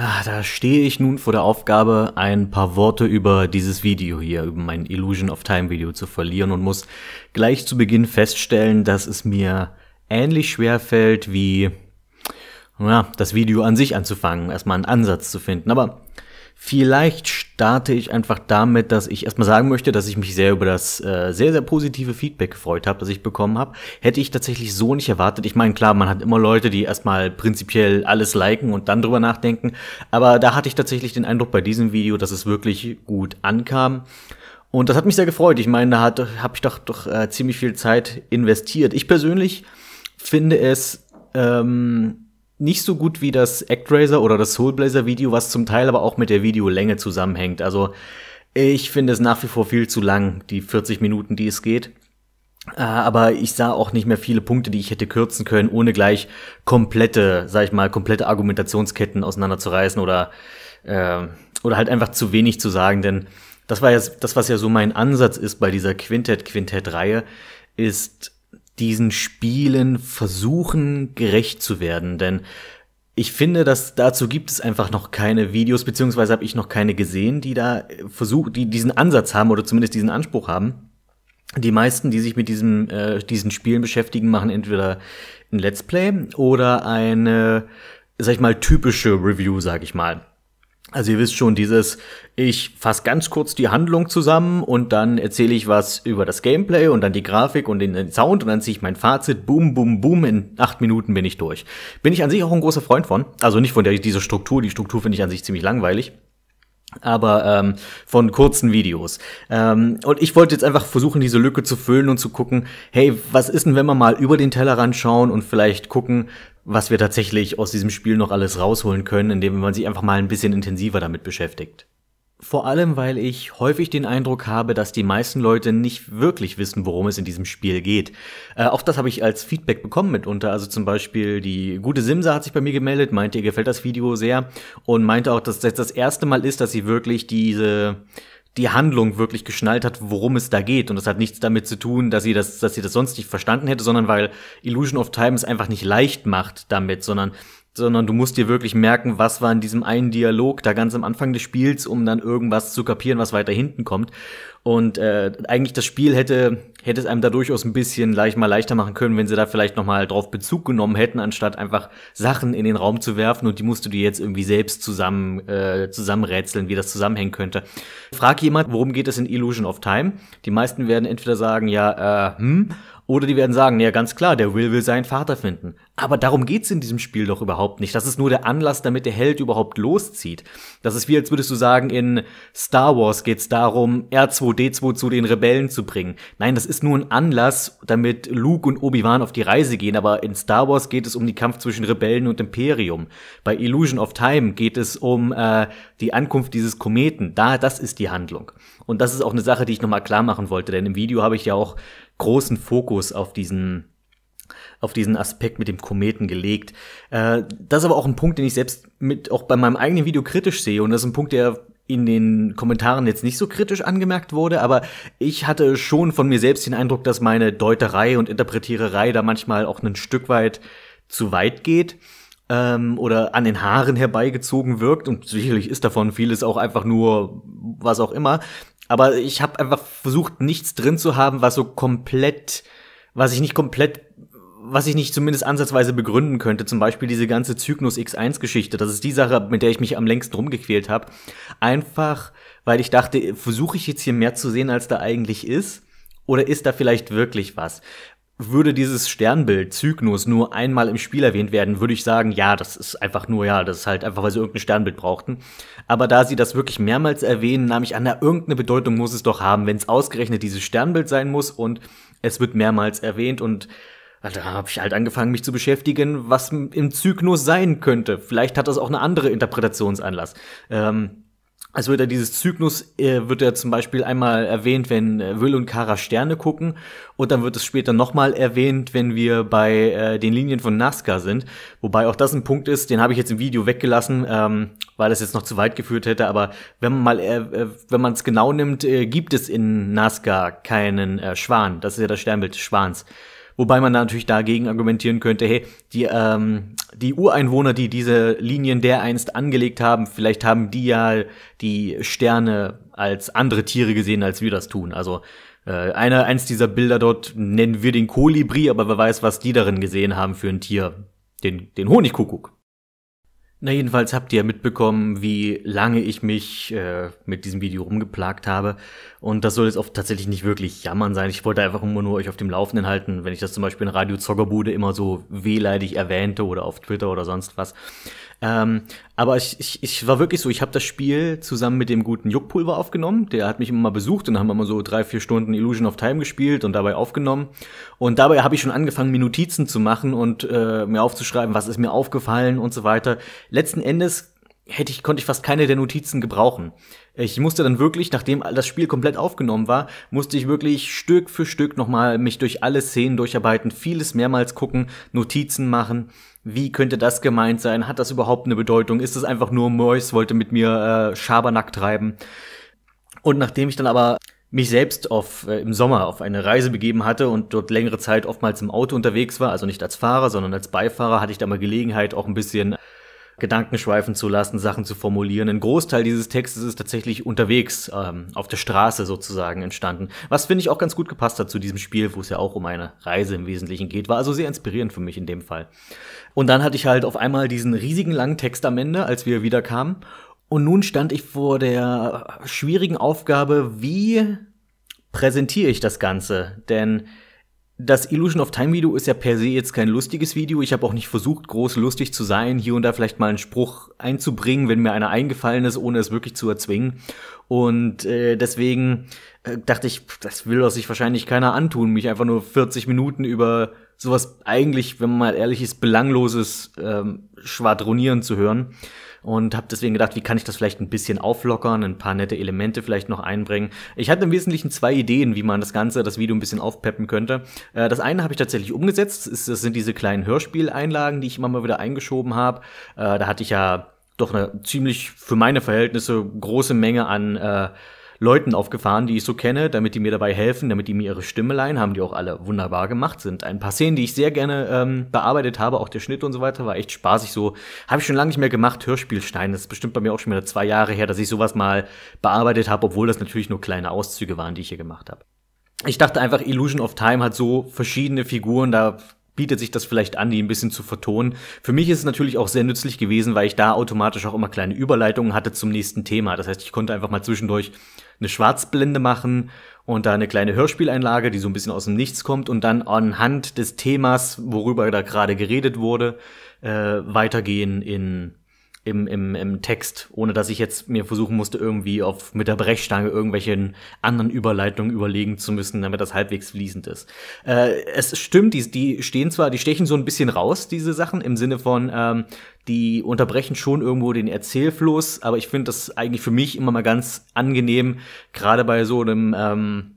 Ah, da stehe ich nun vor der Aufgabe, ein paar Worte über dieses Video hier, über mein Illusion of Time Video zu verlieren und muss gleich zu Beginn feststellen, dass es mir ähnlich schwer fällt wie ja, das Video an sich anzufangen, erstmal einen Ansatz zu finden. Aber Vielleicht starte ich einfach damit, dass ich erstmal sagen möchte, dass ich mich sehr über das äh, sehr, sehr positive Feedback gefreut habe, das ich bekommen habe. Hätte ich tatsächlich so nicht erwartet. Ich meine, klar, man hat immer Leute, die erstmal prinzipiell alles liken und dann drüber nachdenken. Aber da hatte ich tatsächlich den Eindruck bei diesem Video, dass es wirklich gut ankam. Und das hat mich sehr gefreut. Ich meine, da habe ich doch, doch äh, ziemlich viel Zeit investiert. Ich persönlich finde es ähm, nicht so gut wie das ActRaiser oder das Soulblazer Video, was zum Teil aber auch mit der Videolänge zusammenhängt. Also ich finde es nach wie vor viel zu lang, die 40 Minuten, die es geht. Äh, aber ich sah auch nicht mehr viele Punkte, die ich hätte kürzen können, ohne gleich komplette, sag ich mal, komplette Argumentationsketten auseinanderzureißen oder, äh, oder halt einfach zu wenig zu sagen. Denn das war ja das, was ja so mein Ansatz ist bei dieser Quintett-Quintett-Reihe, ist diesen Spielen versuchen gerecht zu werden, denn ich finde, dass dazu gibt es einfach noch keine Videos, beziehungsweise habe ich noch keine gesehen, die da versuchen, die diesen Ansatz haben oder zumindest diesen Anspruch haben. Die meisten, die sich mit diesem, äh, diesen Spielen beschäftigen, machen entweder ein Let's Play oder eine, sag ich mal, typische Review, sag ich mal. Also ihr wisst schon, dieses, ich fasse ganz kurz die Handlung zusammen und dann erzähle ich was über das Gameplay und dann die Grafik und den Sound und dann ziehe ich mein Fazit, boom, boom, boom, in acht Minuten bin ich durch. Bin ich an sich auch ein großer Freund von. Also nicht von der, dieser Struktur, die Struktur finde ich an sich ziemlich langweilig aber ähm, von kurzen Videos. Ähm, und ich wollte jetzt einfach versuchen, diese Lücke zu füllen und zu gucken, hey, was ist denn, wenn wir mal über den Tellerrand schauen und vielleicht gucken, was wir tatsächlich aus diesem Spiel noch alles rausholen können, indem man sich einfach mal ein bisschen intensiver damit beschäftigt. Vor allem, weil ich häufig den Eindruck habe, dass die meisten Leute nicht wirklich wissen, worum es in diesem Spiel geht. Äh, auch das habe ich als Feedback bekommen mitunter. Also zum Beispiel die gute Simsa hat sich bei mir gemeldet, meinte, ihr gefällt das Video sehr und meinte auch, dass das das erste Mal ist, dass sie wirklich diese die Handlung wirklich geschnallt hat, worum es da geht. Und das hat nichts damit zu tun, dass sie das, dass sie das sonst nicht verstanden hätte, sondern weil Illusion of Time es einfach nicht leicht macht damit, sondern sondern du musst dir wirklich merken, was war in diesem einen Dialog da ganz am Anfang des Spiels, um dann irgendwas zu kapieren, was weiter hinten kommt. Und äh, eigentlich das Spiel hätte hätte es einem da durchaus ein bisschen leicht mal leichter machen können, wenn sie da vielleicht noch mal drauf Bezug genommen hätten, anstatt einfach Sachen in den Raum zu werfen und die musst du dir jetzt irgendwie selbst zusammen äh, zusammenrätseln, wie das zusammenhängen könnte. Frag jemand, worum geht es in Illusion of Time? Die meisten werden entweder sagen, ja, äh, hm, oder die werden sagen, ja ganz klar, der Will will seinen Vater finden. Aber darum geht's in diesem Spiel doch überhaupt nicht. Das ist nur der Anlass, damit der Held überhaupt loszieht. Das ist wie, als würdest du sagen, in Star Wars geht's darum, R2D2 zu den Rebellen zu bringen. Nein, das ist nur ein Anlass, damit Luke und Obi-Wan auf die Reise gehen. Aber in Star Wars geht es um den Kampf zwischen Rebellen und Imperium. Bei Illusion of Time geht es um äh, die Ankunft dieses Kometen. Da, das ist die Handlung. Und das ist auch eine Sache, die ich nochmal klar machen wollte, denn im Video habe ich ja auch großen Fokus auf diesen auf diesen Aspekt mit dem Kometen gelegt. Äh, das ist aber auch ein Punkt, den ich selbst mit auch bei meinem eigenen Video kritisch sehe. Und das ist ein Punkt, der in den Kommentaren jetzt nicht so kritisch angemerkt wurde, aber ich hatte schon von mir selbst den Eindruck, dass meine Deuterei und Interpretiererei da manchmal auch ein Stück weit zu weit geht ähm, oder an den Haaren herbeigezogen wirkt. Und sicherlich ist davon vieles auch einfach nur was auch immer, aber ich habe einfach versucht, nichts drin zu haben, was so komplett, was ich nicht komplett, was ich nicht zumindest ansatzweise begründen könnte. Zum Beispiel diese ganze Cygnus X1-Geschichte. Das ist die Sache, mit der ich mich am längsten rumgequält habe. Einfach, weil ich dachte, versuche ich jetzt hier mehr zu sehen, als da eigentlich ist? Oder ist da vielleicht wirklich was? Würde dieses Sternbild Cygnus nur einmal im Spiel erwähnt werden, würde ich sagen, ja, das ist einfach nur, ja, das ist halt einfach, weil sie irgendein Sternbild brauchten. Aber da sie das wirklich mehrmals erwähnen, nahm ich an, na, irgendeine Bedeutung muss es doch haben, wenn es ausgerechnet dieses Sternbild sein muss und es wird mehrmals erwähnt und da habe ich halt angefangen, mich zu beschäftigen, was im Cygnus sein könnte. Vielleicht hat das auch eine andere Interpretationsanlass. Ähm, also wird ja dieses Zyklus, äh, wird ja zum Beispiel einmal erwähnt, wenn äh, Will und Kara Sterne gucken und dann wird es später nochmal erwähnt, wenn wir bei äh, den Linien von Nazca sind. Wobei auch das ein Punkt ist, den habe ich jetzt im Video weggelassen, ähm, weil es jetzt noch zu weit geführt hätte. Aber wenn man mal, äh, äh wenn man es genau nimmt, äh, gibt es in Nazca keinen äh, Schwan. Das ist ja das Sternbild des Schwans. Wobei man natürlich dagegen argumentieren könnte, hey, die, ähm, die Ureinwohner, die diese Linien dereinst angelegt haben, vielleicht haben die ja die Sterne als andere Tiere gesehen, als wir das tun. Also äh, einer, eins dieser Bilder dort nennen wir den Kolibri, aber wer weiß, was die darin gesehen haben für ein Tier. Den, den Honigkuckuck. Na, jedenfalls habt ihr mitbekommen, wie lange ich mich äh, mit diesem Video rumgeplagt habe. Und das soll jetzt auch tatsächlich nicht wirklich jammern sein. Ich wollte einfach immer nur euch auf dem Laufenden halten, wenn ich das zum Beispiel in Radio Zoggerbude immer so wehleidig erwähnte oder auf Twitter oder sonst was. Ähm, aber ich, ich, ich war wirklich so, ich habe das Spiel zusammen mit dem guten Juckpulver aufgenommen. Der hat mich immer mal besucht und haben mal so drei, vier Stunden Illusion of Time gespielt und dabei aufgenommen. Und dabei habe ich schon angefangen, mir Notizen zu machen und äh, mir aufzuschreiben, was ist mir aufgefallen und so weiter. Letzten Endes hätte ich, konnte ich fast keine der Notizen gebrauchen. Ich musste dann wirklich, nachdem das Spiel komplett aufgenommen war, musste ich wirklich Stück für Stück nochmal mich durch alle Szenen durcharbeiten, vieles mehrmals gucken, Notizen machen. Wie könnte das gemeint sein? Hat das überhaupt eine Bedeutung? Ist es einfach nur Mois wollte mit mir äh, Schabernack treiben? Und nachdem ich dann aber mich selbst auf, äh, im Sommer auf eine Reise begeben hatte und dort längere Zeit oftmals im Auto unterwegs war, also nicht als Fahrer, sondern als Beifahrer, hatte ich da mal Gelegenheit, auch ein bisschen Gedanken schweifen zu lassen, Sachen zu formulieren. Ein Großteil dieses Textes ist tatsächlich unterwegs, ähm, auf der Straße sozusagen entstanden. Was finde ich auch ganz gut gepasst hat zu diesem Spiel, wo es ja auch um eine Reise im Wesentlichen geht. War also sehr inspirierend für mich in dem Fall. Und dann hatte ich halt auf einmal diesen riesigen langen Text am Ende, als wir wieder kamen. Und nun stand ich vor der schwierigen Aufgabe, wie präsentiere ich das Ganze? Denn das Illusion of Time Video ist ja per se jetzt kein lustiges Video. Ich habe auch nicht versucht, groß lustig zu sein, hier und da vielleicht mal einen Spruch einzubringen, wenn mir einer eingefallen ist, ohne es wirklich zu erzwingen. Und äh, deswegen äh, dachte ich, das will doch sich wahrscheinlich keiner antun, mich einfach nur 40 Minuten über sowas eigentlich, wenn man mal ehrlich ist, belangloses ähm, Schwadronieren zu hören und habe deswegen gedacht, wie kann ich das vielleicht ein bisschen auflockern, ein paar nette Elemente vielleicht noch einbringen. Ich hatte im Wesentlichen zwei Ideen, wie man das Ganze, das Video ein bisschen aufpeppen könnte. Äh, das eine habe ich tatsächlich umgesetzt, das sind diese kleinen Hörspieleinlagen, die ich immer mal wieder eingeschoben habe. Äh, da hatte ich ja doch eine ziemlich für meine Verhältnisse große Menge an äh, Leuten aufgefahren, die ich so kenne, damit die mir dabei helfen, damit die mir ihre Stimme leihen. Haben die auch alle wunderbar gemacht. Sind ein paar Szenen, die ich sehr gerne ähm, bearbeitet habe. Auch der Schnitt und so weiter war echt spaßig. So habe ich schon lange nicht mehr gemacht. Hörspielstein. Das ist bestimmt bei mir auch schon wieder zwei Jahre her, dass ich sowas mal bearbeitet habe, obwohl das natürlich nur kleine Auszüge waren, die ich hier gemacht habe. Ich dachte einfach, Illusion of Time hat so verschiedene Figuren, da bietet sich das vielleicht an, die ein bisschen zu vertonen. Für mich ist es natürlich auch sehr nützlich gewesen, weil ich da automatisch auch immer kleine Überleitungen hatte zum nächsten Thema. Das heißt, ich konnte einfach mal zwischendurch eine Schwarzblende machen und da eine kleine Hörspieleinlage, die so ein bisschen aus dem Nichts kommt und dann anhand des Themas, worüber da gerade geredet wurde, äh, weitergehen in im, im, im Text, ohne dass ich jetzt mir versuchen musste, irgendwie auf mit der Brechstange irgendwelchen anderen Überleitungen überlegen zu müssen, damit das halbwegs fließend ist. Äh, es stimmt, die, die stehen zwar, die stechen so ein bisschen raus, diese Sachen, im Sinne von, ähm, die unterbrechen schon irgendwo den Erzählfluss, aber ich finde das eigentlich für mich immer mal ganz angenehm, gerade bei so einem ähm,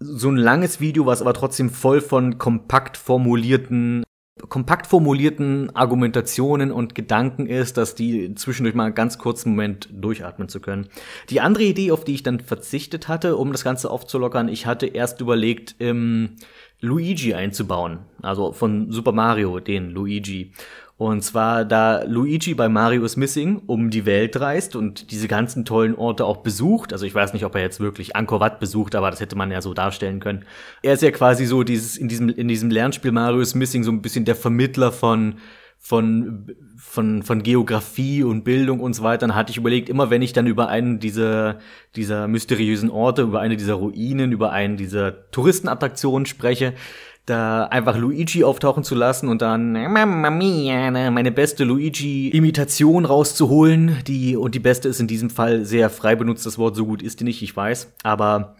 so ein langes Video, was aber trotzdem voll von kompakt formulierten kompakt formulierten Argumentationen und Gedanken ist, dass die zwischendurch mal einen ganz kurzen Moment durchatmen zu können. Die andere Idee, auf die ich dann verzichtet hatte, um das Ganze aufzulockern, ich hatte erst überlegt, ähm, Luigi einzubauen. Also von Super Mario, den Luigi. Und zwar, da Luigi bei Mario is Missing um die Welt reist und diese ganzen tollen Orte auch besucht. Also ich weiß nicht, ob er jetzt wirklich Angkor Wat besucht, aber das hätte man ja so darstellen können. Er ist ja quasi so dieses, in diesem, in diesem Lernspiel Mario is Missing so ein bisschen der Vermittler von, von, von, von Geografie und Bildung und so weiter. Dann hatte ich überlegt, immer wenn ich dann über einen dieser, dieser mysteriösen Orte, über eine dieser Ruinen, über einen dieser Touristenattraktionen spreche, da einfach Luigi auftauchen zu lassen und dann Mamma mia, ne, meine beste Luigi-Imitation rauszuholen. Die, und die beste ist in diesem Fall sehr frei benutzt, das Wort so gut ist die nicht, ich weiß. Aber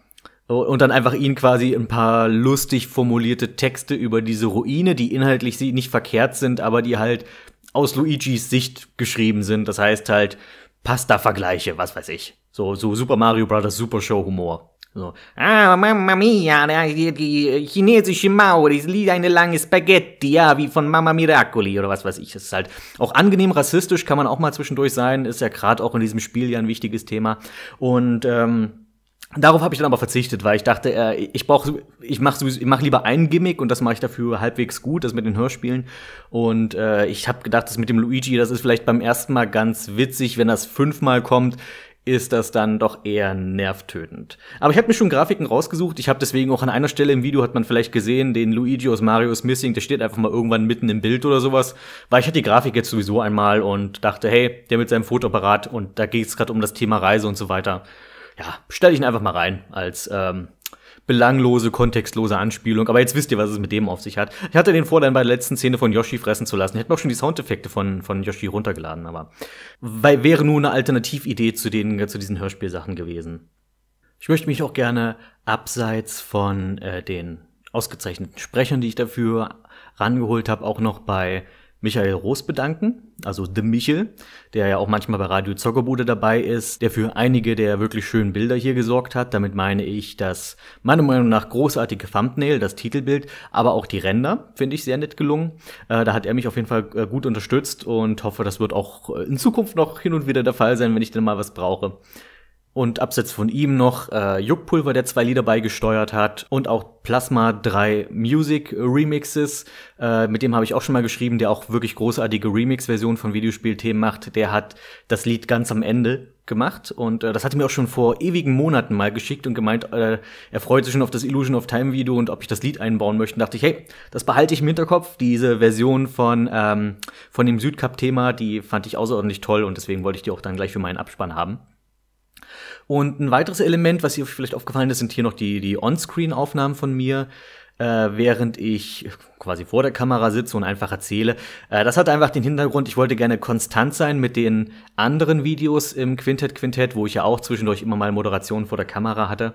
und dann einfach ihn quasi ein paar lustig formulierte Texte über diese Ruine, die inhaltlich nicht verkehrt sind, aber die halt aus Luigis Sicht geschrieben sind. Das heißt halt Pasta-Vergleiche, was weiß ich. So, so Super Mario Bros. Super Show Humor. So, ah, Mamma Mia, die, die chinesische Mauer ist wie eine lange Spaghetti, ja, wie von Mama Miracoli oder was weiß ich. Das ist halt auch angenehm rassistisch, kann man auch mal zwischendurch sein, ist ja gerade auch in diesem Spiel ja ein wichtiges Thema. Und ähm, Darauf habe ich dann aber verzichtet, weil ich dachte, äh, ich brauche, ich mache ich mach lieber ein Gimmick und das mache ich dafür halbwegs gut, das mit den Hörspielen. Und äh, ich habe gedacht, das mit dem Luigi, das ist vielleicht beim ersten Mal ganz witzig, wenn das fünfmal kommt, ist das dann doch eher nervtötend. Aber ich habe mir schon Grafiken rausgesucht. Ich habe deswegen auch an einer Stelle im Video hat man vielleicht gesehen, den Luigi aus Mario's Missing, der steht einfach mal irgendwann mitten im Bild oder sowas, weil ich hatte die Grafik jetzt sowieso einmal und dachte, hey, der mit seinem Fotoapparat und da geht es gerade um das Thema Reise und so weiter ja, stelle ich ihn einfach mal rein als ähm, belanglose, kontextlose Anspielung. Aber jetzt wisst ihr, was es mit dem auf sich hat. Ich hatte den vor, dann bei der letzten Szene von Yoshi fressen zu lassen. Ich hätte auch schon die Soundeffekte von, von Yoshi runtergeladen, aber weil, wäre nur eine Alternatividee zu, den, zu diesen Hörspielsachen gewesen. Ich möchte mich auch gerne abseits von äh, den ausgezeichneten Sprechern, die ich dafür rangeholt habe, auch noch bei Michael Roos bedanken, also The Michel, der ja auch manchmal bei Radio Zockerbude dabei ist, der für einige der wirklich schönen Bilder hier gesorgt hat. Damit meine ich das meiner Meinung nach großartige Thumbnail, das Titelbild, aber auch die Ränder, finde ich sehr nett gelungen. Äh, da hat er mich auf jeden Fall äh, gut unterstützt und hoffe, das wird auch äh, in Zukunft noch hin und wieder der Fall sein, wenn ich dann mal was brauche. Und abseits von ihm noch äh, Juckpulver, der zwei Lieder beigesteuert hat. Und auch Plasma 3 Music Remixes. Äh, mit dem habe ich auch schon mal geschrieben, der auch wirklich großartige Remix-Versionen von Videospielthemen macht. Der hat das Lied ganz am Ende gemacht. Und äh, das hatte mir auch schon vor ewigen Monaten mal geschickt und gemeint, äh, er freut sich schon auf das Illusion of Time Video und ob ich das Lied einbauen möchte. Und dachte ich, hey, das behalte ich im Hinterkopf. Diese Version von, ähm, von dem Südkap-Thema, die fand ich außerordentlich toll und deswegen wollte ich die auch dann gleich für meinen Abspann haben. Und ein weiteres Element, was hier vielleicht aufgefallen ist, sind hier noch die, die On-Screen-Aufnahmen von mir, äh, während ich quasi vor der Kamera sitze und einfach erzähle. Äh, das hat einfach den Hintergrund, ich wollte gerne konstant sein mit den anderen Videos im Quintett Quintett, wo ich ja auch zwischendurch immer mal Moderationen vor der Kamera hatte.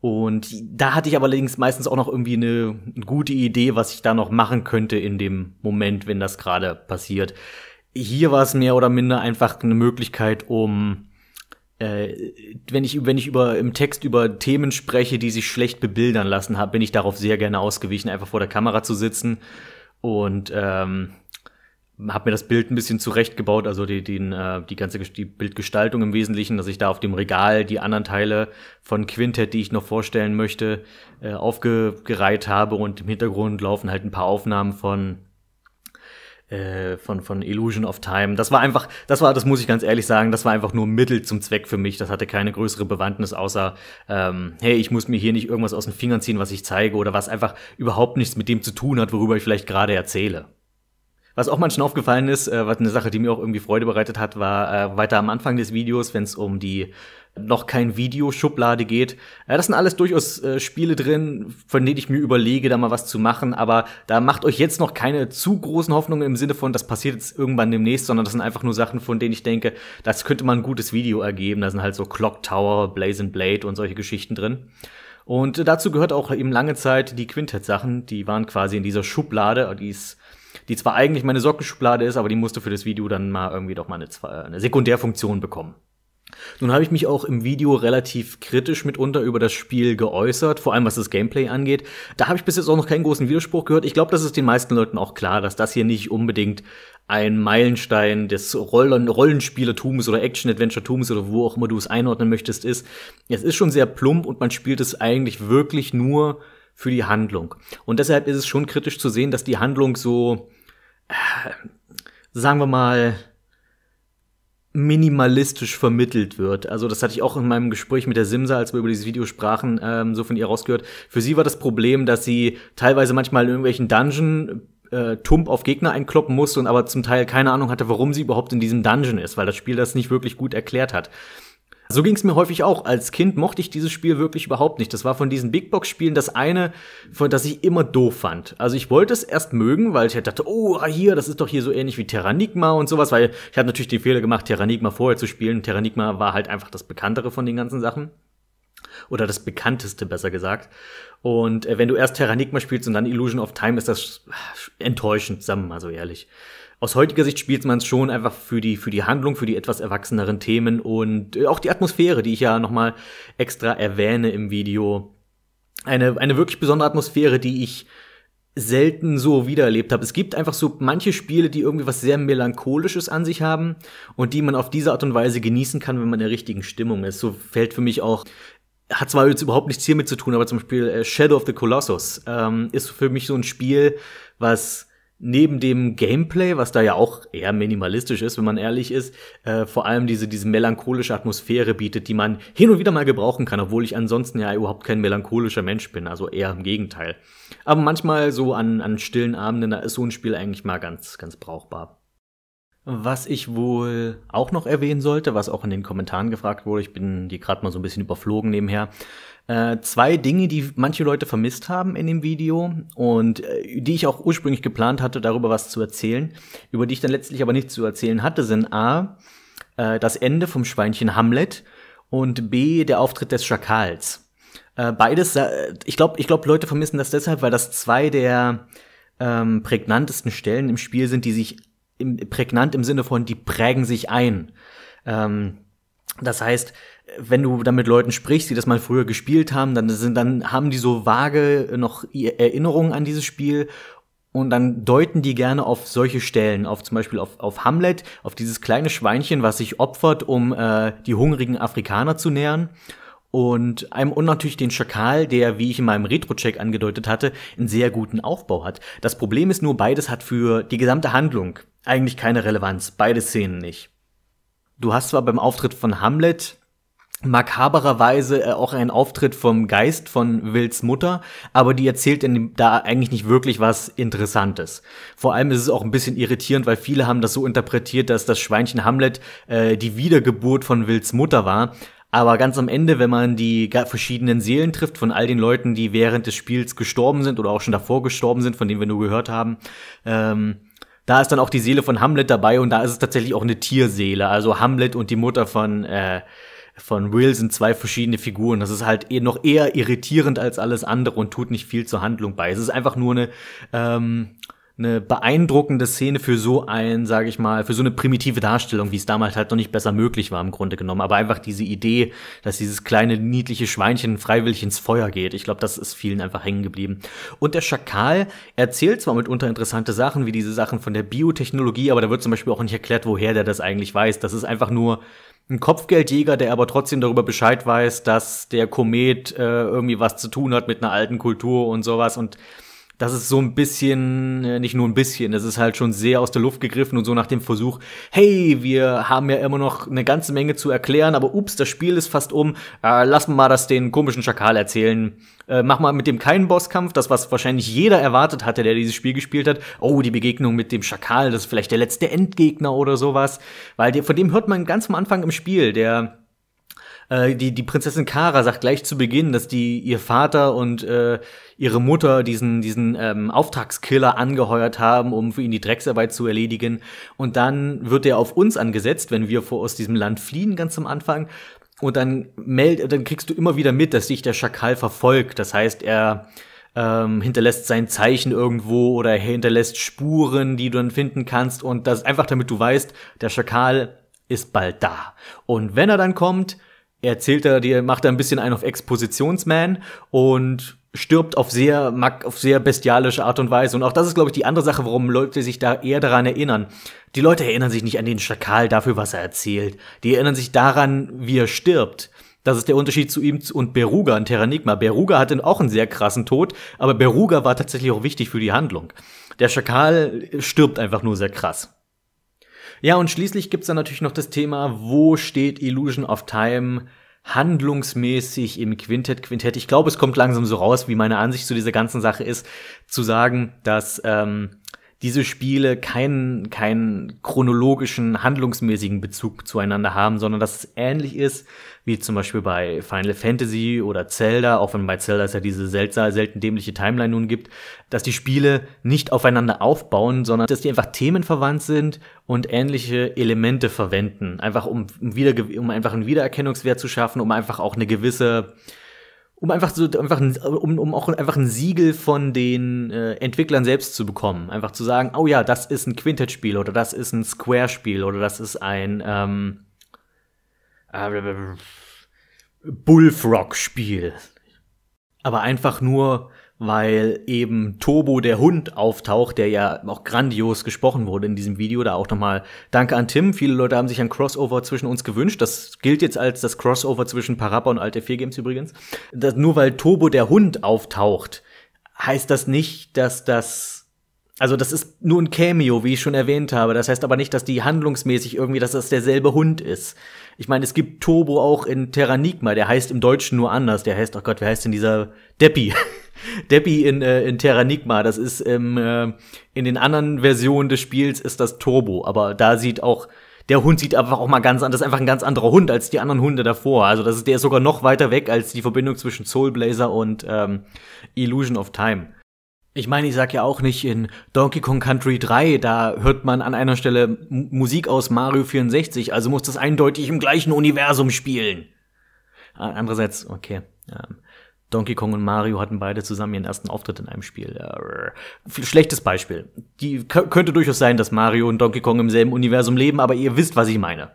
Und da hatte ich aber allerdings meistens auch noch irgendwie eine gute Idee, was ich da noch machen könnte in dem Moment, wenn das gerade passiert. Hier war es mehr oder minder einfach eine Möglichkeit, um äh, wenn ich wenn ich über im Text über Themen spreche, die sich schlecht bebildern lassen habe, bin ich darauf sehr gerne ausgewichen, einfach vor der Kamera zu sitzen und ähm, habe mir das Bild ein bisschen zurechtgebaut, also die, den, äh, die ganze die Bildgestaltung im Wesentlichen, dass ich da auf dem Regal die anderen Teile von Quintet, die ich noch vorstellen möchte, äh, aufgereiht habe und im Hintergrund laufen halt ein paar Aufnahmen von äh, von, von Illusion of Time. Das war einfach, das war, das muss ich ganz ehrlich sagen, das war einfach nur Mittel zum Zweck für mich. Das hatte keine größere Bewandtnis, außer, ähm, hey, ich muss mir hier nicht irgendwas aus den Fingern ziehen, was ich zeige oder was einfach überhaupt nichts mit dem zu tun hat, worüber ich vielleicht gerade erzähle. Was auch manchmal aufgefallen ist, äh, was eine Sache, die mir auch irgendwie Freude bereitet hat, war äh, weiter am Anfang des Videos, wenn es um die noch kein Videoschublade geht. Äh, das sind alles durchaus äh, Spiele drin, von denen ich mir überlege, da mal was zu machen. Aber da macht euch jetzt noch keine zu großen Hoffnungen im Sinne von, das passiert jetzt irgendwann demnächst, sondern das sind einfach nur Sachen, von denen ich denke, das könnte man ein gutes Video ergeben. Da sind halt so Clock Tower, Blaze and Blade und solche Geschichten drin. Und dazu gehört auch eben lange Zeit die Quintett-Sachen. Die waren quasi in dieser Schublade, die ist die zwar eigentlich meine Sockenschublade ist, aber die musste für das Video dann mal irgendwie doch mal eine, eine Sekundärfunktion bekommen. Nun habe ich mich auch im Video relativ kritisch mitunter über das Spiel geäußert, vor allem was das Gameplay angeht. Da habe ich bis jetzt auch noch keinen großen Widerspruch gehört. Ich glaube, das ist den meisten Leuten auch klar, dass das hier nicht unbedingt ein Meilenstein des Rollen Rollenspielertums oder Action-Adventure-Tums oder wo auch immer du es einordnen möchtest ist. Es ist schon sehr plump und man spielt es eigentlich wirklich nur für die Handlung. Und deshalb ist es schon kritisch zu sehen, dass die Handlung so, äh, sagen wir mal, minimalistisch vermittelt wird. Also das hatte ich auch in meinem Gespräch mit der Simsa, als wir über dieses Video sprachen, ähm, so von ihr rausgehört. Für sie war das Problem, dass sie teilweise manchmal in irgendwelchen Dungeon äh, Tump auf Gegner einkloppen musste und aber zum Teil keine Ahnung hatte, warum sie überhaupt in diesem Dungeon ist, weil das Spiel das nicht wirklich gut erklärt hat. So ging es mir häufig auch. Als Kind mochte ich dieses Spiel wirklich überhaupt nicht. Das war von diesen Big Box Spielen das eine, von das ich immer doof fand. Also ich wollte es erst mögen, weil ich halt dachte, oh, ah, hier, das ist doch hier so ähnlich wie Terranigma und sowas, weil ich hatte natürlich den Fehler gemacht, Terranigma vorher zu spielen. Terranigma war halt einfach das bekanntere von den ganzen Sachen. Oder das bekannteste, besser gesagt. Und äh, wenn du erst Terranigma spielst und dann Illusion of Time, ist das enttäuschend, sagen wir mal so ehrlich aus heutiger Sicht spielt man es schon einfach für die, für die Handlung, für die etwas erwachseneren Themen und äh, auch die Atmosphäre, die ich ja nochmal extra erwähne im Video. Eine, eine wirklich besondere Atmosphäre, die ich selten so wiedererlebt habe. Es gibt einfach so manche Spiele, die irgendwie was sehr melancholisches an sich haben und die man auf diese Art und Weise genießen kann, wenn man in der richtigen Stimmung ist. So fällt für mich auch hat zwar jetzt überhaupt nichts hiermit zu tun, aber zum Beispiel äh, Shadow of the Colossus ähm, ist für mich so ein Spiel, was neben dem Gameplay, was da ja auch eher minimalistisch ist, wenn man ehrlich ist, äh, vor allem diese, diese melancholische Atmosphäre bietet, die man hin und wieder mal gebrauchen kann, obwohl ich ansonsten ja überhaupt kein melancholischer Mensch bin, also eher im Gegenteil. Aber manchmal so an, an stillen Abenden, da ist so ein Spiel eigentlich mal ganz, ganz brauchbar. Was ich wohl auch noch erwähnen sollte, was auch in den Kommentaren gefragt wurde, ich bin die gerade mal so ein bisschen überflogen nebenher, äh, zwei Dinge, die manche Leute vermisst haben in dem Video und äh, die ich auch ursprünglich geplant hatte, darüber was zu erzählen, über die ich dann letztlich aber nichts zu erzählen hatte, sind A, äh, das Ende vom Schweinchen Hamlet und B, der Auftritt des Schakals. Äh, beides, äh, ich glaube, ich glaub, Leute vermissen das deshalb, weil das zwei der ähm, prägnantesten Stellen im Spiel sind, die sich im, prägnant im Sinne von, die prägen sich ein. Ähm, das heißt, wenn du dann mit Leuten sprichst, die das mal früher gespielt haben, dann sind, dann haben die so vage noch Erinnerungen an dieses Spiel und dann deuten die gerne auf solche Stellen, auf zum Beispiel auf, auf Hamlet, auf dieses kleine Schweinchen, was sich opfert, um äh, die hungrigen Afrikaner zu nähern. Und einem und natürlich den Schakal, der, wie ich in meinem Retro-Check angedeutet hatte, einen sehr guten Aufbau hat. Das Problem ist nur, beides hat für die gesamte Handlung eigentlich keine Relevanz. Beide Szenen nicht. Du hast zwar beim Auftritt von Hamlet makabererweise äh, auch einen Auftritt vom Geist von Wills Mutter, aber die erzählt in, da eigentlich nicht wirklich was Interessantes. Vor allem ist es auch ein bisschen irritierend, weil viele haben das so interpretiert, dass das Schweinchen Hamlet äh, die Wiedergeburt von Wills Mutter war. Aber ganz am Ende, wenn man die verschiedenen Seelen trifft von all den Leuten, die während des Spiels gestorben sind oder auch schon davor gestorben sind, von denen wir nur gehört haben, ähm, da ist dann auch die Seele von Hamlet dabei und da ist es tatsächlich auch eine Tierseele. Also Hamlet und die Mutter von, äh, von Will sind zwei verschiedene Figuren. Das ist halt eh noch eher irritierend als alles andere und tut nicht viel zur Handlung bei. Es ist einfach nur eine, ähm, eine beeindruckende Szene für so ein, sage ich mal, für so eine primitive Darstellung, wie es damals halt noch nicht besser möglich war im Grunde genommen. Aber einfach diese Idee, dass dieses kleine niedliche Schweinchen freiwillig ins Feuer geht. Ich glaube, das ist vielen einfach hängen geblieben. Und der Schakal erzählt zwar mitunter interessante Sachen, wie diese Sachen von der Biotechnologie, aber da wird zum Beispiel auch nicht erklärt, woher der das eigentlich weiß. Das ist einfach nur ein Kopfgeldjäger, der aber trotzdem darüber Bescheid weiß, dass der Komet äh, irgendwie was zu tun hat mit einer alten Kultur und sowas. Und das ist so ein bisschen, äh, nicht nur ein bisschen, das ist halt schon sehr aus der Luft gegriffen und so nach dem Versuch, hey, wir haben ja immer noch eine ganze Menge zu erklären, aber ups, das Spiel ist fast um, äh, lass mal das den komischen Schakal erzählen. Äh, mach mal mit dem keinen Bosskampf, das was wahrscheinlich jeder erwartet hatte, der dieses Spiel gespielt hat. Oh, die Begegnung mit dem Schakal, das ist vielleicht der letzte Endgegner oder sowas, weil der, von dem hört man ganz am Anfang im Spiel, der äh, die, die Prinzessin Kara sagt gleich zu Beginn, dass die ihr Vater und äh, ihre Mutter diesen, diesen ähm, Auftragskiller angeheuert haben, um für ihn die Drecksarbeit zu erledigen. Und dann wird er auf uns angesetzt, wenn wir vor aus diesem Land fliehen, ganz am Anfang. Und dann meld, dann kriegst du immer wieder mit, dass dich der Schakal verfolgt. Das heißt, er ähm, hinterlässt sein Zeichen irgendwo oder er hinterlässt Spuren, die du dann finden kannst. Und das einfach, damit du weißt, der Schakal ist bald da. Und wenn er dann kommt, erzählt er dir, macht er ein bisschen einen auf Expositionsman und stirbt auf sehr, auf sehr bestialische Art und Weise. Und auch das ist, glaube ich, die andere Sache, warum Leute sich da eher daran erinnern. Die Leute erinnern sich nicht an den Schakal dafür, was er erzählt. Die erinnern sich daran, wie er stirbt. Das ist der Unterschied zu ihm und Beruga in Terranigma. Beruga hatte auch einen sehr krassen Tod, aber Beruga war tatsächlich auch wichtig für die Handlung. Der Schakal stirbt einfach nur sehr krass. Ja, und schließlich gibt's dann natürlich noch das Thema, wo steht Illusion of Time handlungsmäßig im Quintett Quintett. Ich glaube, es kommt langsam so raus, wie meine Ansicht zu dieser ganzen Sache ist, zu sagen, dass ähm, diese Spiele keinen, keinen chronologischen, handlungsmäßigen Bezug zueinander haben, sondern dass es ähnlich ist, wie zum Beispiel bei Final Fantasy oder Zelda, auch wenn bei Zelda es ja diese seltsam, selten dämliche Timeline nun gibt, dass die Spiele nicht aufeinander aufbauen, sondern dass die einfach themenverwandt sind und ähnliche Elemente verwenden. Einfach um, um, wieder, um einfach einen Wiedererkennungswert zu schaffen, um einfach auch eine gewisse um einfach so einfach um, um auch einfach ein Siegel von den äh, Entwicklern selbst zu bekommen, einfach zu sagen, oh ja, das ist ein Quintet-Spiel oder das ist ein Square-Spiel oder das ist ein ähm, äh, Bullfrog-Spiel. Aber einfach nur, weil eben Turbo der Hund auftaucht, der ja auch grandios gesprochen wurde in diesem Video. Da auch nochmal Danke an Tim. Viele Leute haben sich ein Crossover zwischen uns gewünscht. Das gilt jetzt als das Crossover zwischen Parappa und Alte 4 Games übrigens. Das, nur weil Turbo der Hund auftaucht, heißt das nicht, dass das also das ist nur ein Cameo, wie ich schon erwähnt habe. Das heißt aber nicht, dass die handlungsmäßig irgendwie, dass das derselbe Hund ist. Ich meine, es gibt Turbo auch in Terranigma, der heißt im Deutschen nur anders. Der heißt, oh Gott, wer heißt denn dieser Deppi? Deppi in, äh, in Terranigma, das ist ähm, äh, in den anderen Versionen des Spiels ist das Turbo, aber da sieht auch der Hund sieht einfach auch mal ganz anders, einfach ein ganz anderer Hund als die anderen Hunde davor. Also das ist der ist sogar noch weiter weg als die Verbindung zwischen Soul Blazer und ähm, Illusion of Time. Ich meine, ich sag ja auch nicht in Donkey Kong Country 3, da hört man an einer Stelle M Musik aus Mario 64, also muss das eindeutig im gleichen Universum spielen. Andererseits, okay, ähm, Donkey Kong und Mario hatten beide zusammen ihren ersten Auftritt in einem Spiel. Schlechtes Beispiel. Die könnte durchaus sein, dass Mario und Donkey Kong im selben Universum leben, aber ihr wisst, was ich meine.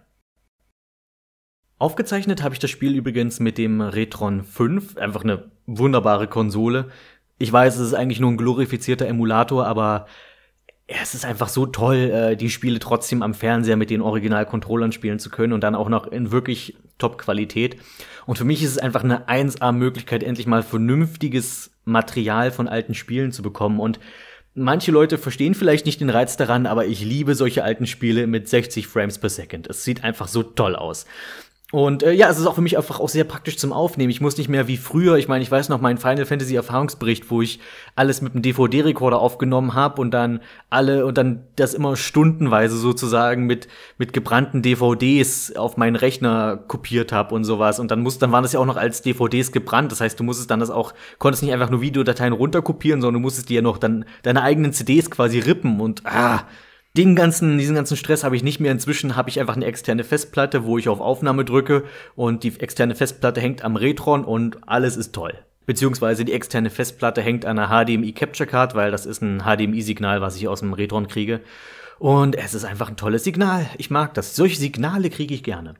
Aufgezeichnet habe ich das Spiel übrigens mit dem Retron 5, einfach eine wunderbare Konsole. Ich weiß, es ist eigentlich nur ein glorifizierter Emulator, aber es ist einfach so toll, äh, die Spiele trotzdem am Fernseher mit den Original-Controllern spielen zu können und dann auch noch in wirklich Top-Qualität. Und für mich ist es einfach eine 1A-Möglichkeit, endlich mal vernünftiges Material von alten Spielen zu bekommen. Und manche Leute verstehen vielleicht nicht den Reiz daran, aber ich liebe solche alten Spiele mit 60 Frames per Second. Es sieht einfach so toll aus. Und äh, ja, es ist auch für mich einfach auch sehr praktisch zum Aufnehmen. Ich muss nicht mehr wie früher, ich meine, ich weiß noch meinen Final Fantasy Erfahrungsbericht, wo ich alles mit einem DVD-Rekorder aufgenommen habe und dann alle und dann das immer stundenweise sozusagen mit mit gebrannten DVDs auf meinen Rechner kopiert habe und sowas. Und dann muss, dann waren das ja auch noch als DVDs gebrannt. Das heißt, du musstest dann das auch, konntest nicht einfach nur Videodateien runterkopieren, sondern du musstest dir ja noch dann deine eigenen CDs quasi rippen und ah, den ganzen, diesen ganzen Stress habe ich nicht mehr. Inzwischen habe ich einfach eine externe Festplatte, wo ich auf Aufnahme drücke und die externe Festplatte hängt am Retron und alles ist toll. Beziehungsweise die externe Festplatte hängt an einer HDMI Capture Card, weil das ist ein HDMI-Signal, was ich aus dem Retron kriege. Und es ist einfach ein tolles Signal. Ich mag das. Solche Signale kriege ich gerne.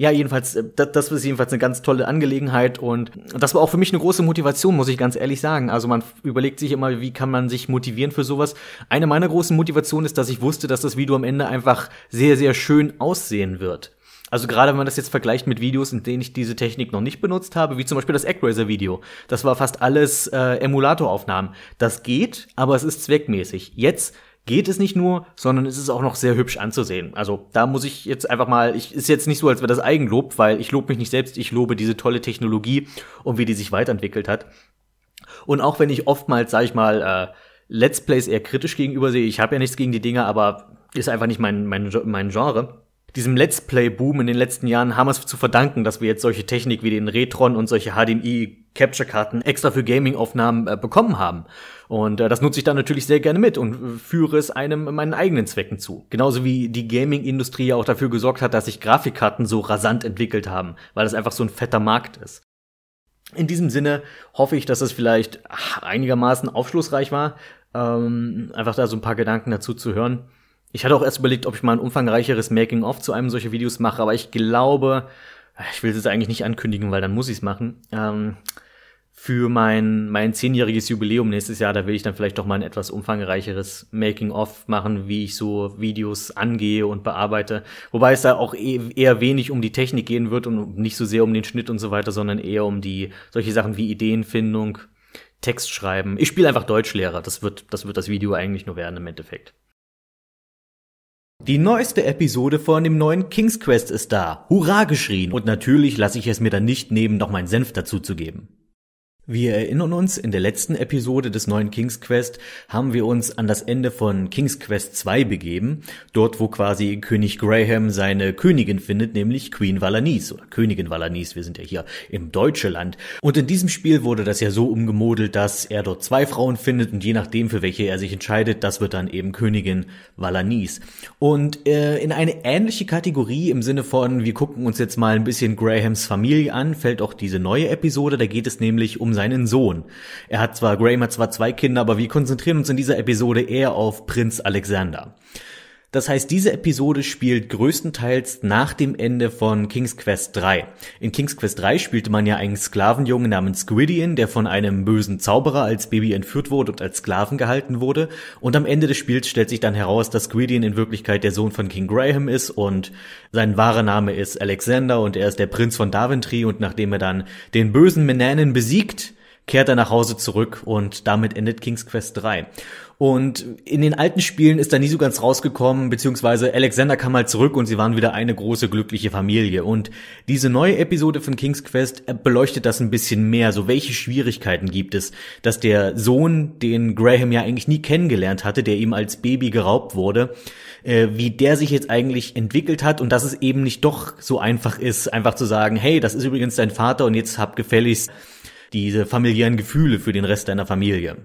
Ja, jedenfalls, äh, das, das ist jedenfalls eine ganz tolle Angelegenheit und das war auch für mich eine große Motivation, muss ich ganz ehrlich sagen. Also man überlegt sich immer, wie kann man sich motivieren für sowas. Eine meiner großen Motivationen ist, dass ich wusste, dass das Video am Ende einfach sehr, sehr schön aussehen wird. Also gerade wenn man das jetzt vergleicht mit Videos, in denen ich diese Technik noch nicht benutzt habe, wie zum Beispiel das Actraiser Video. Das war fast alles äh, Emulatoraufnahmen. Das geht, aber es ist zweckmäßig. Jetzt geht es nicht nur, sondern es ist auch noch sehr hübsch anzusehen. Also da muss ich jetzt einfach mal, ich ist jetzt nicht so, als wäre das Eigenlob, weil ich lobe mich nicht selbst, ich lobe diese tolle Technologie und wie die sich weiterentwickelt hat. Und auch wenn ich oftmals, sag ich mal, äh, Let's Plays eher kritisch gegenüber sehe, ich habe ja nichts gegen die Dinger, aber ist einfach nicht mein, mein, mein Genre diesem Let's Play-Boom in den letzten Jahren haben wir es zu verdanken, dass wir jetzt solche Technik wie den Retron und solche HDMI-Capture-Karten extra für Gaming-Aufnahmen äh, bekommen haben. Und äh, das nutze ich dann natürlich sehr gerne mit und äh, führe es einem meinen eigenen Zwecken zu. Genauso wie die Gaming-Industrie ja auch dafür gesorgt hat, dass sich Grafikkarten so rasant entwickelt haben, weil das einfach so ein fetter Markt ist. In diesem Sinne hoffe ich, dass es vielleicht einigermaßen aufschlussreich war, ähm, einfach da so ein paar Gedanken dazu zu hören. Ich hatte auch erst überlegt, ob ich mal ein umfangreicheres Making-of zu einem solcher Videos mache, aber ich glaube, ich will es jetzt eigentlich nicht ankündigen, weil dann muss ich es machen. Ähm, für mein, mein zehnjähriges Jubiläum nächstes Jahr, da will ich dann vielleicht doch mal ein etwas umfangreicheres Making-of machen, wie ich so Videos angehe und bearbeite. Wobei es da auch e eher wenig um die Technik gehen wird und nicht so sehr um den Schnitt und so weiter, sondern eher um die solche Sachen wie Ideenfindung, Text schreiben. Ich spiele einfach Deutschlehrer. Das wird, das wird das Video eigentlich nur werden im Endeffekt. Die neueste Episode von dem neuen King's Quest ist da. Hurra geschrien. Und natürlich lasse ich es mir dann nicht nehmen, noch meinen Senf dazu zu geben. Wir erinnern uns, in der letzten Episode des neuen King's Quest haben wir uns an das Ende von King's Quest 2 begeben, dort wo quasi König Graham seine Königin findet, nämlich Queen Valanis oder Königin Valanis, wir sind ja hier im Deutscheland. Und in diesem Spiel wurde das ja so umgemodelt, dass er dort zwei Frauen findet und je nachdem, für welche er sich entscheidet, das wird dann eben Königin Valanis. Und äh, in eine ähnliche Kategorie im Sinne von, wir gucken uns jetzt mal ein bisschen Grahams Familie an, fällt auch diese neue Episode, da geht es nämlich um seinen Sohn. Er hat zwar, Graham hat zwar zwei Kinder, aber wir konzentrieren uns in dieser Episode eher auf Prinz Alexander. Das heißt, diese Episode spielt größtenteils nach dem Ende von King's Quest 3. In King's Quest 3 spielte man ja einen Sklavenjungen namens Gwydion, der von einem bösen Zauberer als Baby entführt wurde und als Sklaven gehalten wurde. Und am Ende des Spiels stellt sich dann heraus, dass Gwydion in Wirklichkeit der Sohn von King Graham ist und sein wahrer Name ist Alexander und er ist der Prinz von Daventry und nachdem er dann den bösen Menanen besiegt, kehrt er nach Hause zurück und damit endet King's Quest 3. Und in den alten Spielen ist da nie so ganz rausgekommen, beziehungsweise Alexander kam mal zurück und sie waren wieder eine große glückliche Familie. Und diese neue Episode von King's Quest beleuchtet das ein bisschen mehr. So welche Schwierigkeiten gibt es, dass der Sohn, den Graham ja eigentlich nie kennengelernt hatte, der ihm als Baby geraubt wurde, äh, wie der sich jetzt eigentlich entwickelt hat und dass es eben nicht doch so einfach ist, einfach zu sagen, hey, das ist übrigens dein Vater und jetzt hab gefälligst diese familiären Gefühle für den Rest deiner Familie.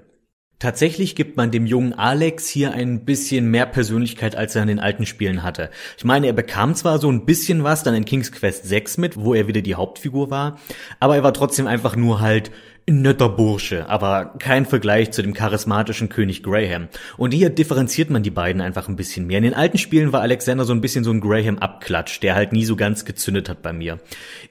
Tatsächlich gibt man dem jungen Alex hier ein bisschen mehr Persönlichkeit, als er in den alten Spielen hatte. Ich meine, er bekam zwar so ein bisschen was dann in King's Quest 6 mit, wo er wieder die Hauptfigur war, aber er war trotzdem einfach nur halt ein netter Bursche, aber kein Vergleich zu dem charismatischen König Graham. Und hier differenziert man die beiden einfach ein bisschen mehr. In den alten Spielen war Alexander so ein bisschen so ein Graham-Abklatsch, der halt nie so ganz gezündet hat bei mir.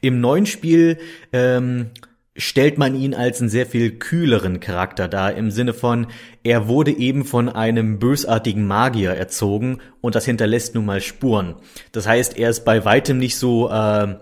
Im neuen Spiel ähm, stellt man ihn als einen sehr viel kühleren Charakter dar, im Sinne von, er wurde eben von einem bösartigen Magier erzogen und das hinterlässt nun mal Spuren. Das heißt, er ist bei weitem nicht so, äh,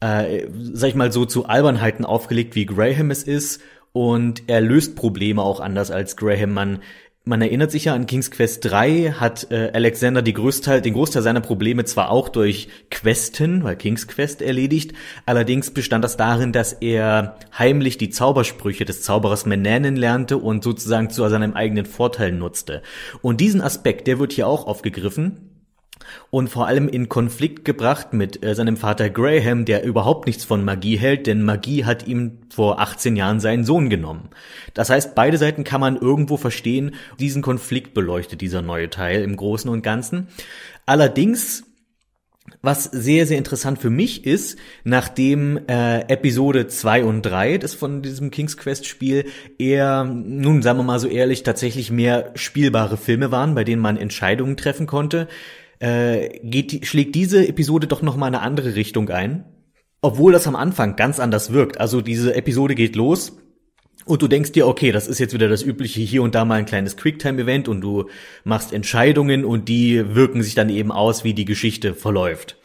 äh, sag ich mal, so zu Albernheiten aufgelegt, wie Graham es ist und er löst Probleme auch anders als Graham. Man man erinnert sich ja an King's Quest 3 hat äh, Alexander die Großteil, den Großteil seiner Probleme zwar auch durch Questen, weil King's Quest erledigt, allerdings bestand das darin, dass er heimlich die Zaubersprüche des Zauberers Menanen lernte und sozusagen zu seinem eigenen Vorteil nutzte. Und diesen Aspekt, der wird hier auch aufgegriffen und vor allem in Konflikt gebracht mit äh, seinem Vater Graham, der überhaupt nichts von Magie hält, denn Magie hat ihm vor 18 Jahren seinen Sohn genommen. Das heißt, beide Seiten kann man irgendwo verstehen. Diesen Konflikt beleuchtet dieser neue Teil im Großen und Ganzen. Allerdings was sehr, sehr interessant für mich ist, nachdem äh, Episode 2 und 3 des von diesem King's Quest Spiel eher, nun sagen wir mal so ehrlich, tatsächlich mehr spielbare Filme waren, bei denen man Entscheidungen treffen konnte, äh, geht, schlägt diese Episode doch noch mal eine andere Richtung ein. Obwohl das am Anfang ganz anders wirkt. Also diese Episode geht los und du denkst dir, okay, das ist jetzt wieder das übliche hier und da mal ein kleines Quicktime-Event und du machst Entscheidungen und die wirken sich dann eben aus, wie die Geschichte verläuft.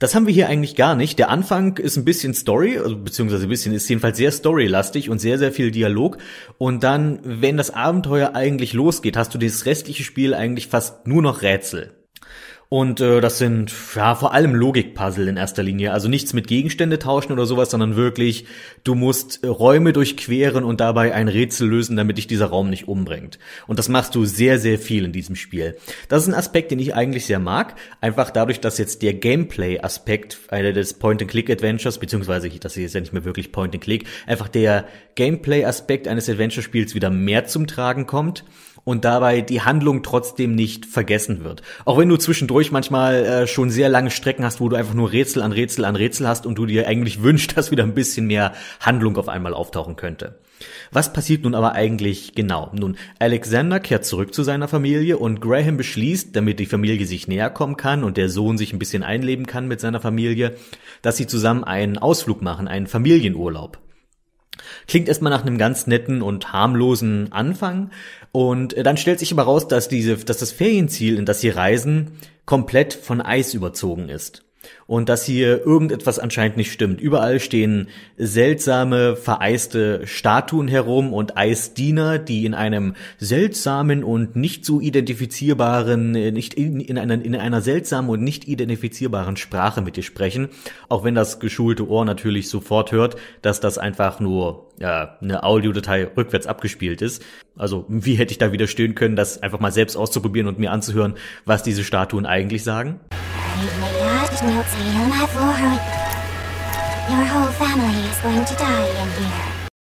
Das haben wir hier eigentlich gar nicht. Der Anfang ist ein bisschen Story, also beziehungsweise ein bisschen ist jedenfalls sehr storylastig und sehr, sehr viel Dialog. Und dann, wenn das Abenteuer eigentlich losgeht, hast du das restliche Spiel eigentlich fast nur noch Rätsel. Und äh, das sind ja vor allem Logikpuzzle in erster Linie. Also nichts mit Gegenstände tauschen oder sowas, sondern wirklich, du musst Räume durchqueren und dabei ein Rätsel lösen, damit dich dieser Raum nicht umbringt. Und das machst du sehr, sehr viel in diesem Spiel. Das ist ein Aspekt, den ich eigentlich sehr mag. Einfach dadurch, dass jetzt der Gameplay-Aspekt einer des Point-and-Click-Adventures, beziehungsweise das ist ja nicht mehr wirklich Point-and-Click, einfach der Gameplay-Aspekt eines Adventure-Spiels wieder mehr zum Tragen kommt und dabei die Handlung trotzdem nicht vergessen wird. Auch wenn du zwischendurch manchmal äh, schon sehr lange Strecken hast, wo du einfach nur Rätsel an Rätsel an Rätsel hast und du dir eigentlich wünschst, dass wieder ein bisschen mehr Handlung auf einmal auftauchen könnte. Was passiert nun aber eigentlich genau? Nun, Alexander kehrt zurück zu seiner Familie und Graham beschließt, damit die Familie sich näher kommen kann und der Sohn sich ein bisschen einleben kann mit seiner Familie, dass sie zusammen einen Ausflug machen, einen Familienurlaub. Klingt erstmal nach einem ganz netten und harmlosen Anfang. Und äh, dann stellt sich aber raus, dass diese, dass das Ferienziel, in das sie reisen, komplett von Eis überzogen ist und dass hier irgendetwas anscheinend nicht stimmt. Überall stehen seltsame, vereiste Statuen herum und Eisdiener, die in einem seltsamen und nicht so identifizierbaren, nicht in, in, einer, in einer seltsamen und nicht identifizierbaren Sprache mit dir sprechen. Auch wenn das geschulte Ohr natürlich sofort hört, dass das einfach nur ja, eine Audiodatei rückwärts abgespielt ist. Also wie hätte ich da widerstehen können, das einfach mal selbst auszuprobieren und mir anzuhören, was diese Statuen eigentlich sagen?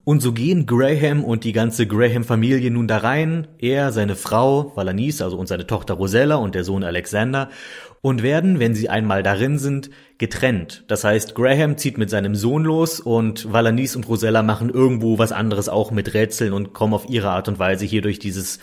Und so gehen Graham und die ganze Graham-Familie nun da rein, er, seine Frau Valanice, also und seine Tochter Rosella und der Sohn Alexander, und werden, wenn sie einmal darin sind, getrennt. Das heißt, Graham zieht mit seinem Sohn los und Valanice und Rosella machen irgendwo was anderes auch mit Rätseln und kommen auf ihre Art und Weise hier durch dieses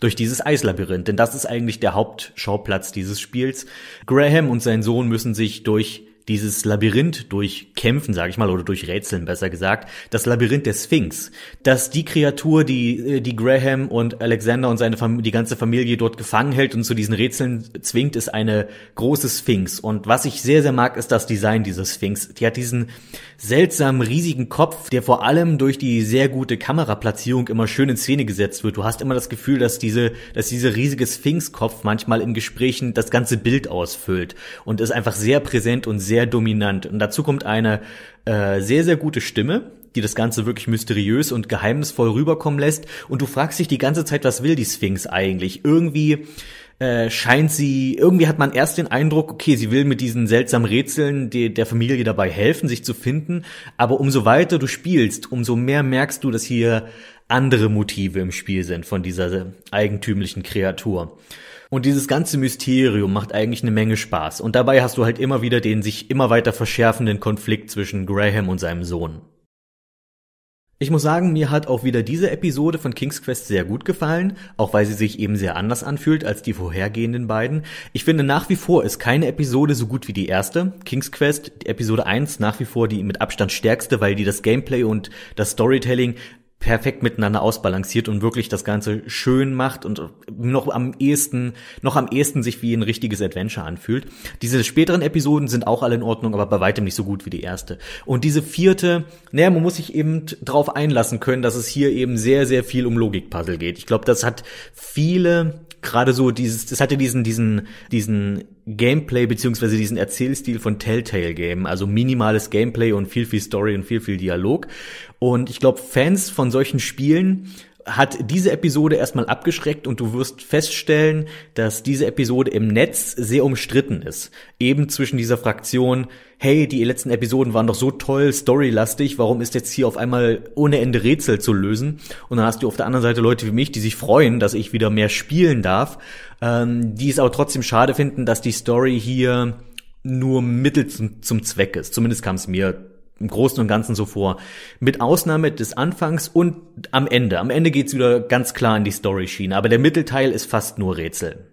durch dieses Eislabyrinth. Denn das ist eigentlich der Hauptschauplatz dieses Spiels. Graham und sein Sohn müssen sich durch dieses Labyrinth durchkämpfen, sage ich mal, oder durch Rätseln besser gesagt, das Labyrinth der Sphinx, dass die Kreatur, die äh, die Graham und Alexander und seine Familie, die ganze Familie dort gefangen hält und zu diesen Rätseln zwingt, ist eine große Sphinx. Und was ich sehr sehr mag, ist das Design dieser Sphinx. Die hat diesen seltsamen riesigen Kopf, der vor allem durch die sehr gute Kameraplatzierung immer schön in Szene gesetzt wird. Du hast immer das Gefühl, dass diese dass dieser riesige Sphinxkopf manchmal in Gesprächen das ganze Bild ausfüllt und ist einfach sehr präsent und sehr sehr dominant. Und dazu kommt eine äh, sehr, sehr gute Stimme, die das Ganze wirklich mysteriös und geheimnisvoll rüberkommen lässt. Und du fragst dich die ganze Zeit, was will die Sphinx eigentlich? Irgendwie äh, scheint sie, irgendwie hat man erst den Eindruck, okay, sie will mit diesen seltsamen Rätseln die, der Familie dabei helfen, sich zu finden. Aber umso weiter du spielst, umso mehr merkst du, dass hier andere Motive im Spiel sind von dieser eigentümlichen Kreatur. Und dieses ganze Mysterium macht eigentlich eine Menge Spaß. Und dabei hast du halt immer wieder den sich immer weiter verschärfenden Konflikt zwischen Graham und seinem Sohn. Ich muss sagen, mir hat auch wieder diese Episode von King's Quest sehr gut gefallen, auch weil sie sich eben sehr anders anfühlt als die vorhergehenden beiden. Ich finde nach wie vor ist keine Episode so gut wie die erste. King's Quest, Episode 1, nach wie vor die mit Abstand stärkste, weil die das Gameplay und das Storytelling perfekt miteinander ausbalanciert und wirklich das Ganze schön macht und noch am ehesten, noch am ehesten sich wie ein richtiges Adventure anfühlt. Diese späteren Episoden sind auch alle in Ordnung, aber bei weitem nicht so gut wie die erste. Und diese vierte, naja, man muss sich eben drauf einlassen können, dass es hier eben sehr, sehr viel um Logikpuzzle geht. Ich glaube, das hat viele gerade so dieses, das hatte diesen, diesen, diesen Gameplay beziehungsweise diesen Erzählstil von Telltale Game, also minimales Gameplay und viel, viel Story und viel, viel Dialog. Und ich glaube, Fans von solchen Spielen hat diese Episode erstmal abgeschreckt und du wirst feststellen, dass diese Episode im Netz sehr umstritten ist. Eben zwischen dieser Fraktion, hey, die letzten Episoden waren doch so toll, storylastig, warum ist jetzt hier auf einmal ohne Ende Rätsel zu lösen? Und dann hast du auf der anderen Seite Leute wie mich, die sich freuen, dass ich wieder mehr spielen darf, ähm, die es aber trotzdem schade finden, dass die Story hier nur Mittel zum, zum Zweck ist. Zumindest kam es mir im Großen und Ganzen so vor. Mit Ausnahme des Anfangs und am Ende. Am Ende geht's wieder ganz klar in die Story-Schiene, aber der Mittelteil ist fast nur Rätsel.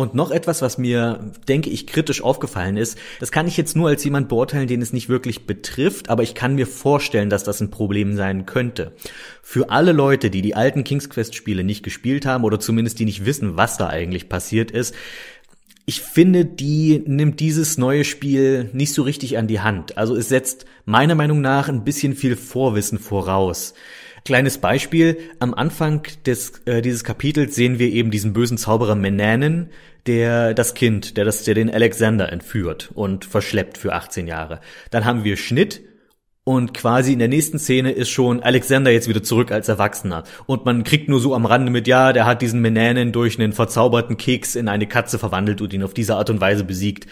Und noch etwas, was mir, denke ich, kritisch aufgefallen ist, das kann ich jetzt nur als jemand beurteilen, den es nicht wirklich betrifft, aber ich kann mir vorstellen, dass das ein Problem sein könnte. Für alle Leute, die die alten King's Quest Spiele nicht gespielt haben oder zumindest die nicht wissen, was da eigentlich passiert ist, ich finde, die nimmt dieses neue Spiel nicht so richtig an die Hand. Also es setzt meiner Meinung nach ein bisschen viel Vorwissen voraus. Kleines Beispiel, am Anfang des, äh, dieses Kapitels sehen wir eben diesen bösen Zauberer Menanen, der das Kind, der das, der den Alexander entführt und verschleppt für 18 Jahre. Dann haben wir Schnitt und quasi in der nächsten Szene ist schon Alexander jetzt wieder zurück als Erwachsener. Und man kriegt nur so am Rande mit, ja, der hat diesen Menanen durch einen verzauberten Keks in eine Katze verwandelt und ihn auf diese Art und Weise besiegt.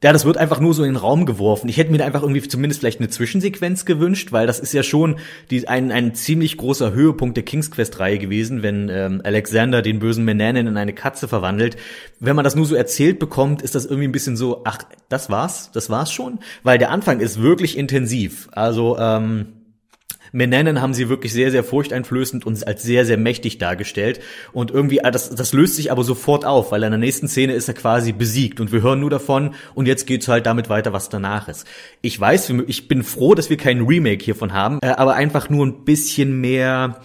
Ja, das wird einfach nur so in den Raum geworfen. Ich hätte mir einfach irgendwie zumindest vielleicht eine Zwischensequenz gewünscht, weil das ist ja schon die, ein, ein ziemlich großer Höhepunkt der King's Quest-Reihe gewesen, wenn ähm, Alexander den bösen Menanen in eine Katze verwandelt. Wenn man das nur so erzählt bekommt, ist das irgendwie ein bisschen so, ach, das war's, das war's schon? Weil der Anfang ist wirklich intensiv. Also, ähm, Menanen haben sie wirklich sehr, sehr furchteinflößend und als sehr, sehr mächtig dargestellt. Und irgendwie, ah, das, das löst sich aber sofort auf, weil in der nächsten Szene ist er quasi besiegt und wir hören nur davon und jetzt geht's halt damit weiter, was danach ist. Ich weiß, ich bin froh, dass wir keinen Remake hiervon haben, äh, aber einfach nur ein bisschen mehr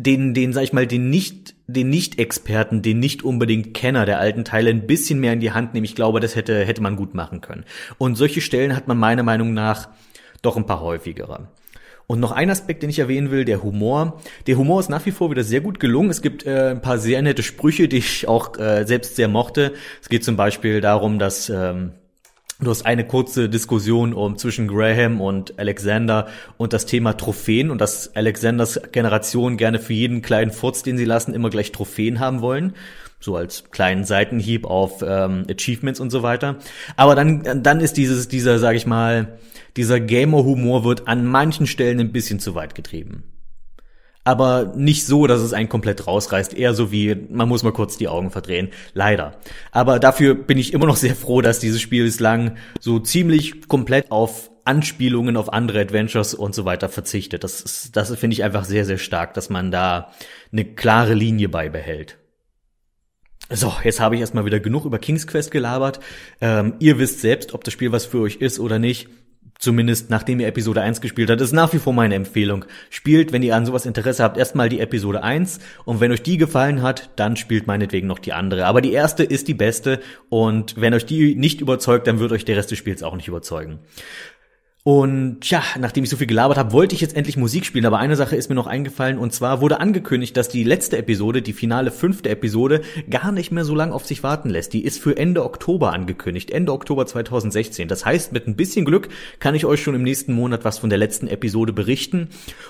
den, den, sag ich mal, den nicht, den Nicht-Experten, den nicht unbedingt Kenner der alten Teile ein bisschen mehr in die Hand nehmen. Ich glaube, das hätte, hätte man gut machen können. Und solche Stellen hat man meiner Meinung nach doch ein paar häufigere. Und noch ein Aspekt, den ich erwähnen will, der Humor. Der Humor ist nach wie vor wieder sehr gut gelungen. Es gibt äh, ein paar sehr nette Sprüche, die ich auch äh, selbst sehr mochte. Es geht zum Beispiel darum, dass ähm, Du hast eine kurze Diskussion um zwischen Graham und Alexander und das Thema Trophäen und dass Alexanders Generation gerne für jeden kleinen Furz, den sie lassen, immer gleich Trophäen haben wollen. So als kleinen Seitenhieb auf ähm, Achievements und so weiter. Aber dann, dann ist dieses, dieser, sag ich mal, dieser Gamer-Humor wird an manchen Stellen ein bisschen zu weit getrieben. Aber nicht so, dass es einen komplett rausreißt. Eher so wie, man muss mal kurz die Augen verdrehen. Leider. Aber dafür bin ich immer noch sehr froh, dass dieses Spiel bislang so ziemlich komplett auf Anspielungen auf andere Adventures und so weiter verzichtet. Das das finde ich einfach sehr, sehr stark, dass man da eine klare Linie beibehält. So, jetzt habe ich erstmal wieder genug über King's Quest gelabert. Ähm, ihr wisst selbst, ob das Spiel was für euch ist oder nicht. Zumindest nachdem ihr Episode 1 gespielt habt, ist nach wie vor meine Empfehlung. Spielt, wenn ihr an sowas Interesse habt, erstmal die Episode 1 und wenn euch die gefallen hat, dann spielt meinetwegen noch die andere. Aber die erste ist die beste und wenn euch die nicht überzeugt, dann wird euch der Rest des Spiels auch nicht überzeugen. Und ja, nachdem ich so viel gelabert habe, wollte ich jetzt endlich Musik spielen, aber eine Sache ist mir noch eingefallen. Und zwar wurde angekündigt, dass die letzte Episode, die finale fünfte Episode, gar nicht mehr so lang auf sich warten lässt. Die ist für Ende Oktober angekündigt, Ende Oktober 2016. Das heißt, mit ein bisschen Glück kann ich euch schon im nächsten Monat was von der letzten Episode berichten.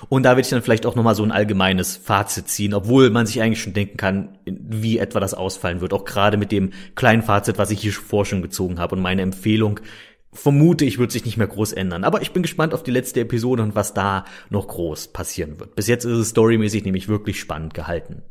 Und da werde ich dann vielleicht auch nochmal so ein allgemeines Fazit ziehen, obwohl man sich eigentlich schon denken kann, wie etwa das ausfallen wird, auch gerade mit dem kleinen Fazit, was ich hier vor schon gezogen habe und meine Empfehlung vermute ich, wird sich nicht mehr groß ändern. Aber ich bin gespannt auf die letzte Episode und was da noch groß passieren wird. Bis jetzt ist es storymäßig nämlich wirklich spannend gehalten.